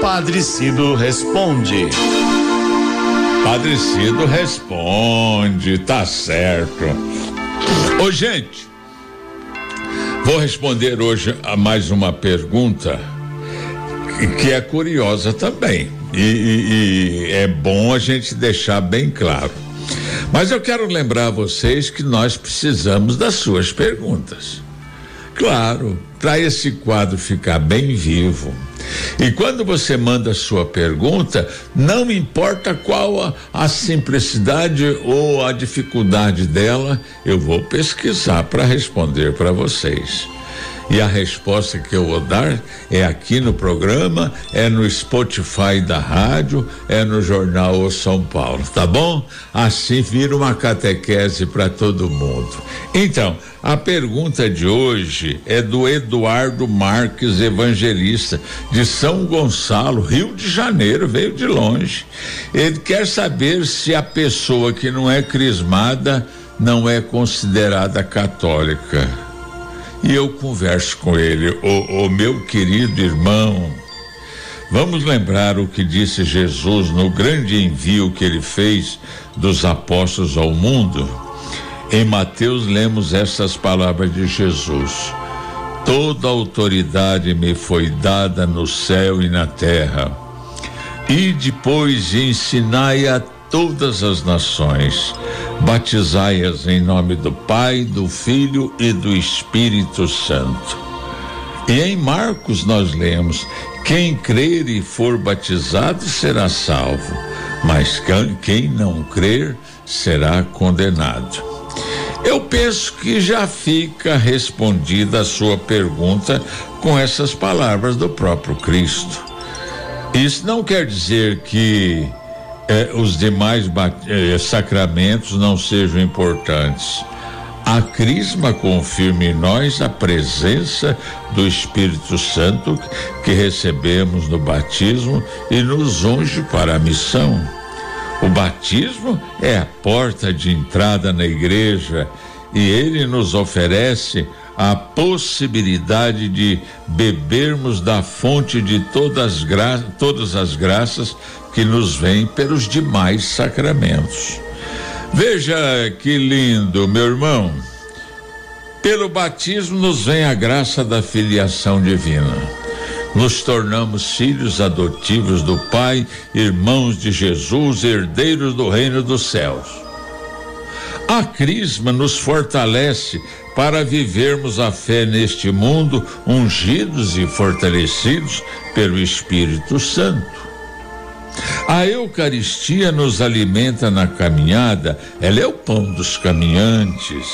Padre Cido responde. Padre Cido responde, tá certo. Ô, gente, vou responder hoje a mais uma pergunta que é curiosa também. E, e, e é bom a gente deixar bem claro. Mas eu quero lembrar a vocês que nós precisamos das suas perguntas. Claro, para esse quadro ficar bem vivo. E quando você manda sua pergunta, não importa qual a, a simplicidade ou a dificuldade dela, eu vou pesquisar para responder para vocês. E a resposta que eu vou dar é aqui no programa, é no Spotify da rádio, é no jornal o São Paulo, tá bom? Assim vira uma catequese para todo mundo. Então, a pergunta de hoje é do Eduardo Marques Evangelista, de São Gonçalo, Rio de Janeiro, veio de longe. Ele quer saber se a pessoa que não é crismada não é considerada católica e eu converso com ele, o, o meu querido irmão. Vamos lembrar o que disse Jesus no grande envio que ele fez dos apóstolos ao mundo? Em Mateus lemos essas palavras de Jesus: Toda autoridade me foi dada no céu e na terra. E depois ensinai a todas as nações. Batizai-as em nome do Pai, do Filho e do Espírito Santo. E em Marcos nós lemos: quem crer e for batizado será salvo, mas quem não crer será condenado. Eu penso que já fica respondida a sua pergunta com essas palavras do próprio Cristo. Isso não quer dizer que eh, os demais eh, sacramentos não sejam importantes. A crisma confirma em nós a presença do Espírito Santo que recebemos no batismo e nos unge para a missão. O batismo é a porta de entrada na igreja e ele nos oferece a possibilidade de bebermos da fonte de todas, todas as graças que nos vêm pelos demais sacramentos. Veja que lindo, meu irmão. Pelo batismo nos vem a graça da filiação divina. Nos tornamos filhos adotivos do Pai, irmãos de Jesus, herdeiros do reino dos céus. A crisma nos fortalece para vivermos a fé neste mundo, ungidos e fortalecidos pelo Espírito Santo. A Eucaristia nos alimenta na caminhada, ela é o pão dos caminhantes.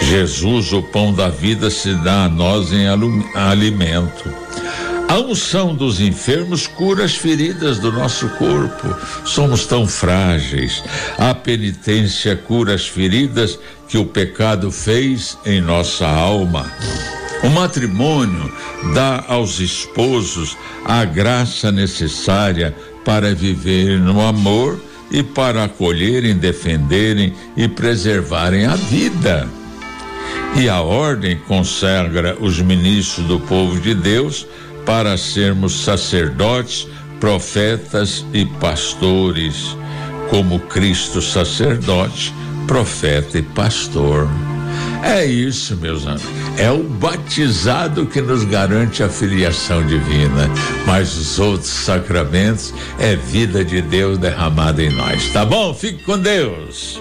Jesus, o pão da vida, se dá a nós em alimento. A unção dos enfermos cura as feridas do nosso corpo. Somos tão frágeis. A penitência cura as feridas que o pecado fez em nossa alma. O matrimônio dá aos esposos a graça necessária para viver no amor e para acolherem, defenderem e preservarem a vida. E a ordem consagra os ministros do povo de Deus para sermos sacerdotes, profetas e pastores, como Cristo sacerdote, profeta e pastor. É isso, meus amigos. É o batizado que nos garante a filiação divina, mas os outros sacramentos é vida de Deus derramada em nós. Tá bom? Fique com Deus.